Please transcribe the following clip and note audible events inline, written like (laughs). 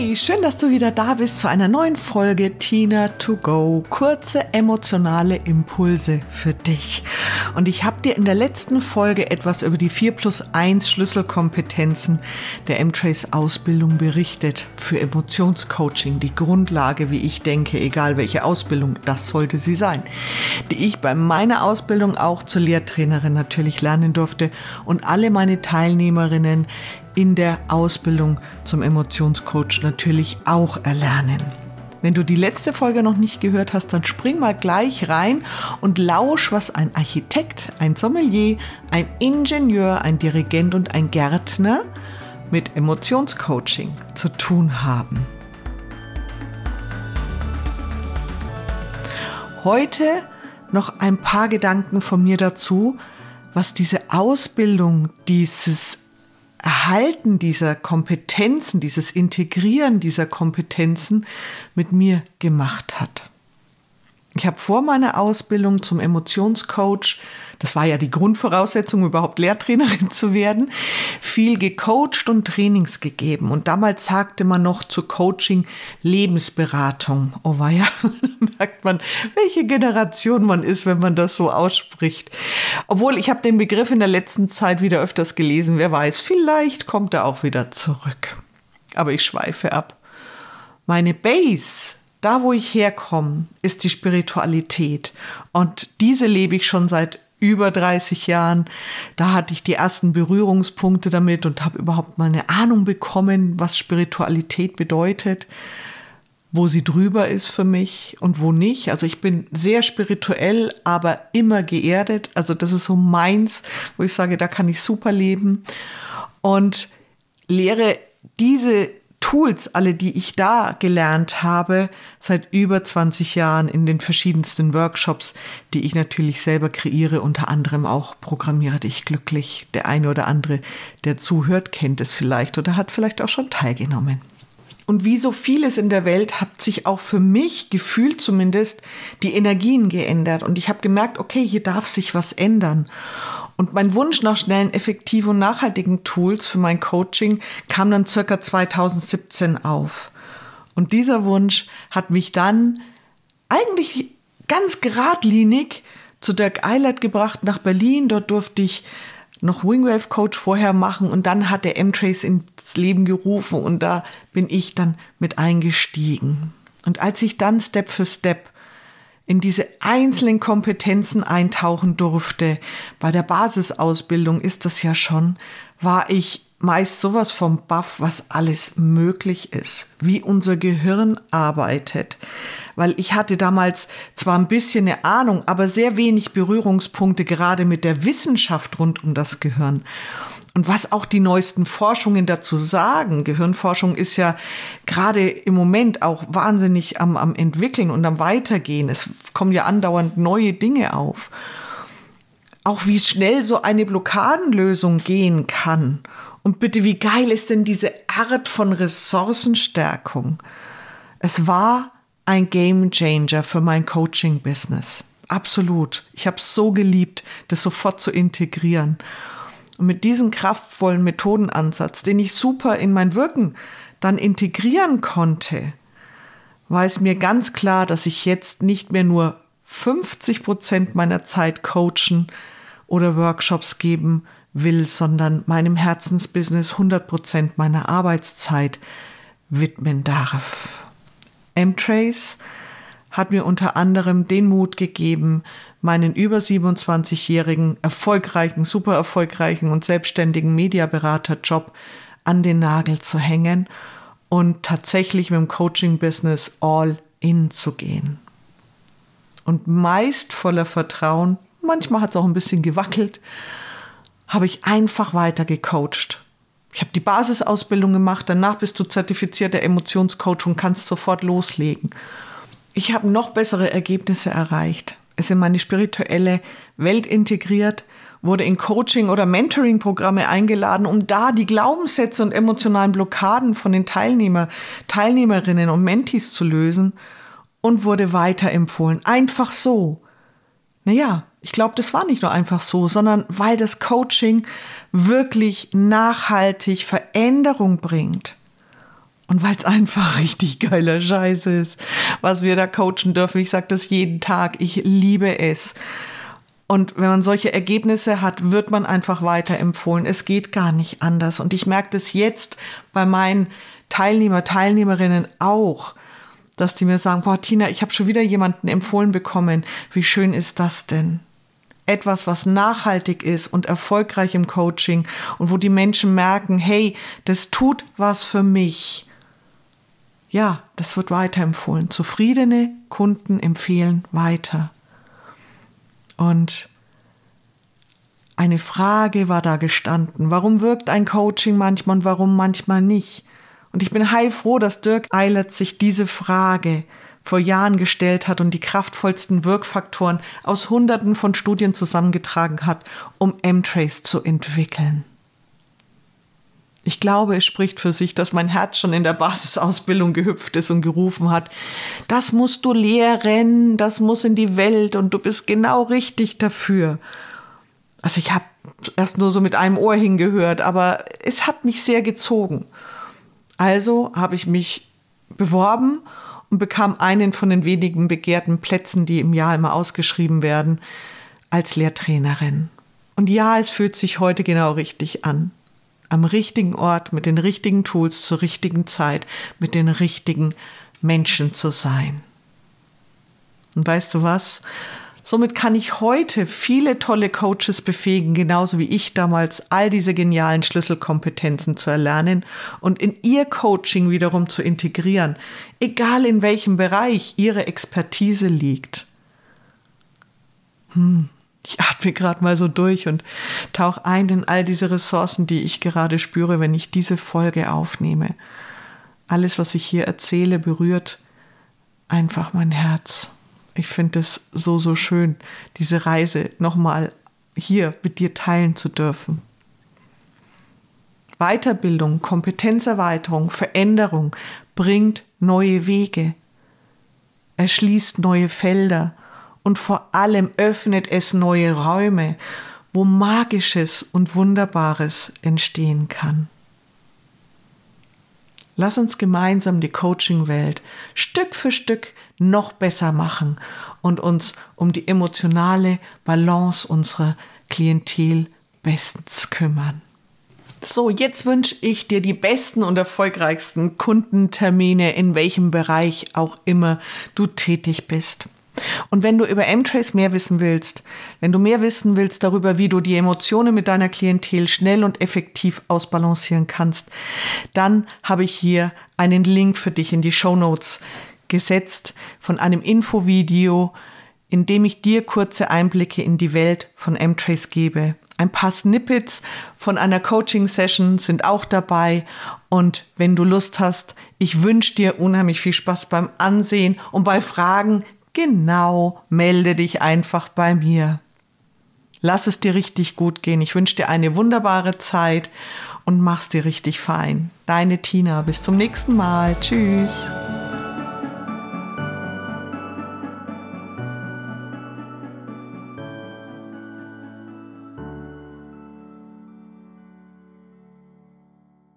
Hey, schön, dass du wieder da bist zu einer neuen Folge Tina to Go. Kurze emotionale Impulse für dich. Und ich habe dir in der letzten Folge etwas über die 4 plus 1 Schlüsselkompetenzen der M-Trace Ausbildung berichtet. Für Emotionscoaching, die Grundlage, wie ich denke, egal welche Ausbildung, das sollte sie sein. Die ich bei meiner Ausbildung auch zur Lehrtrainerin natürlich lernen durfte und alle meine Teilnehmerinnen in der Ausbildung zum Emotionscoach natürlich auch erlernen. Wenn du die letzte Folge noch nicht gehört hast, dann spring mal gleich rein und lausch, was ein Architekt, ein Sommelier, ein Ingenieur, ein Dirigent und ein Gärtner mit Emotionscoaching zu tun haben. Heute noch ein paar Gedanken von mir dazu, was diese Ausbildung, dieses Erhalten dieser Kompetenzen, dieses Integrieren dieser Kompetenzen mit mir gemacht hat. Ich habe vor meiner Ausbildung zum Emotionscoach das war ja die Grundvoraussetzung, überhaupt Lehrtrainerin zu werden, viel gecoacht und Trainings gegeben. Und damals sagte man noch zu Coaching Lebensberatung. Oh ja, (laughs) merkt man, welche Generation man ist, wenn man das so ausspricht. Obwohl ich habe den Begriff in der letzten Zeit wieder öfters gelesen. Wer weiß, vielleicht kommt er auch wieder zurück. Aber ich schweife ab. Meine Base da, wo ich herkomme, ist die Spiritualität. Und diese lebe ich schon seit über 30 Jahren. Da hatte ich die ersten Berührungspunkte damit und habe überhaupt mal eine Ahnung bekommen, was Spiritualität bedeutet, wo sie drüber ist für mich und wo nicht. Also ich bin sehr spirituell, aber immer geerdet. Also das ist so meins, wo ich sage, da kann ich super leben und lehre diese Tools, alle, die ich da gelernt habe, seit über 20 Jahren in den verschiedensten Workshops, die ich natürlich selber kreiere, unter anderem auch Programmiere dich glücklich. Der eine oder andere, der zuhört, kennt es vielleicht oder hat vielleicht auch schon teilgenommen. Und wie so vieles in der Welt hat sich auch für mich, gefühlt zumindest, die Energien geändert. Und ich habe gemerkt, okay, hier darf sich was ändern. Und mein Wunsch nach schnellen, effektiven und nachhaltigen Tools für mein Coaching kam dann circa 2017 auf. Und dieser Wunsch hat mich dann eigentlich ganz geradlinig zu Dirk Eilert gebracht nach Berlin. Dort durfte ich noch Wingwave Coach vorher machen und dann hat der M-Trace ins Leben gerufen und da bin ich dann mit eingestiegen. Und als ich dann Step für Step in diese einzelnen Kompetenzen eintauchen durfte. Bei der Basisausbildung ist das ja schon, war ich meist sowas vom Buff, was alles möglich ist, wie unser Gehirn arbeitet. Weil ich hatte damals zwar ein bisschen eine Ahnung, aber sehr wenig Berührungspunkte gerade mit der Wissenschaft rund um das Gehirn. Und was auch die neuesten Forschungen dazu sagen, Gehirnforschung ist ja gerade im Moment auch wahnsinnig am, am entwickeln und am weitergehen. Es kommen ja andauernd neue Dinge auf. Auch wie schnell so eine Blockadenlösung gehen kann. Und bitte, wie geil ist denn diese Art von Ressourcenstärkung? Es war ein Game Changer für mein Coaching-Business. Absolut. Ich habe es so geliebt, das sofort zu integrieren. Und mit diesem kraftvollen Methodenansatz, den ich super in mein Wirken dann integrieren konnte, war es mir ganz klar, dass ich jetzt nicht mehr nur 50 Prozent meiner Zeit coachen oder Workshops geben will, sondern meinem Herzensbusiness 100 Prozent meiner Arbeitszeit widmen darf. M-Trace hat mir unter anderem den Mut gegeben, meinen über 27-jährigen, erfolgreichen, super erfolgreichen und selbstständigen Mediaberaterjob an den Nagel zu hängen und tatsächlich mit dem Coaching-Business all in zu gehen. Und meist voller Vertrauen, manchmal hat es auch ein bisschen gewackelt, habe ich einfach weiter gecoacht. Ich habe die Basisausbildung gemacht, danach bist du zertifizierter Emotionscoach und kannst sofort loslegen. Ich habe noch bessere Ergebnisse erreicht ist in meine spirituelle Welt integriert, wurde in Coaching- oder Mentoring-Programme eingeladen, um da die Glaubenssätze und emotionalen Blockaden von den Teilnehmer, Teilnehmerinnen und Mentis zu lösen und wurde weiterempfohlen. Einfach so. Naja, ich glaube, das war nicht nur einfach so, sondern weil das Coaching wirklich nachhaltig Veränderung bringt. Und weil es einfach richtig geiler Scheiß ist, was wir da coachen dürfen. Ich sage das jeden Tag. Ich liebe es. Und wenn man solche Ergebnisse hat, wird man einfach weiterempfohlen. Es geht gar nicht anders. Und ich merke das jetzt bei meinen Teilnehmer, Teilnehmerinnen auch, dass die mir sagen, boah, Tina, ich habe schon wieder jemanden empfohlen bekommen. Wie schön ist das denn? Etwas, was nachhaltig ist und erfolgreich im Coaching und wo die Menschen merken, hey, das tut was für mich. Ja, das wird weiterempfohlen. Zufriedene Kunden empfehlen weiter. Und eine Frage war da gestanden. Warum wirkt ein Coaching manchmal und warum manchmal nicht? Und ich bin heilfroh, dass Dirk Eilert sich diese Frage vor Jahren gestellt hat und die kraftvollsten Wirkfaktoren aus Hunderten von Studien zusammengetragen hat, um M-Trace zu entwickeln. Ich glaube, es spricht für sich, dass mein Herz schon in der Basisausbildung gehüpft ist und gerufen hat, das musst du lehren, das muss in die Welt und du bist genau richtig dafür. Also ich habe erst nur so mit einem Ohr hingehört, aber es hat mich sehr gezogen. Also habe ich mich beworben und bekam einen von den wenigen begehrten Plätzen, die im Jahr immer ausgeschrieben werden, als Lehrtrainerin. Und ja, es fühlt sich heute genau richtig an. Am richtigen Ort, mit den richtigen Tools, zur richtigen Zeit, mit den richtigen Menschen zu sein. Und weißt du was? Somit kann ich heute viele tolle Coaches befähigen, genauso wie ich damals all diese genialen Schlüsselkompetenzen zu erlernen und in ihr Coaching wiederum zu integrieren, egal in welchem Bereich ihre Expertise liegt. Hm. Ich atme gerade mal so durch und tauche ein in all diese Ressourcen, die ich gerade spüre, wenn ich diese Folge aufnehme. Alles, was ich hier erzähle, berührt einfach mein Herz. Ich finde es so, so schön, diese Reise nochmal hier mit dir teilen zu dürfen. Weiterbildung, Kompetenzerweiterung, Veränderung bringt neue Wege, erschließt neue Felder und vor allem öffnet es neue Räume, wo Magisches und Wunderbares entstehen kann. Lass uns gemeinsam die Coaching-Welt Stück für Stück noch besser machen und uns um die emotionale Balance unserer Klientel bestens kümmern. So, jetzt wünsche ich dir die besten und erfolgreichsten Kundentermine, in welchem Bereich auch immer du tätig bist. Und wenn du über M-Trace mehr wissen willst, wenn du mehr wissen willst darüber, wie du die Emotionen mit deiner Klientel schnell und effektiv ausbalancieren kannst, dann habe ich hier einen Link für dich in die Show Notes gesetzt von einem Infovideo, in dem ich dir kurze Einblicke in die Welt von M-Trace gebe. Ein paar Snippets von einer Coaching-Session sind auch dabei. Und wenn du Lust hast, ich wünsche dir unheimlich viel Spaß beim Ansehen und bei Fragen, Genau, melde dich einfach bei mir. Lass es dir richtig gut gehen. Ich wünsche dir eine wunderbare Zeit und mach's dir richtig fein. Deine Tina. Bis zum nächsten Mal. Tschüss.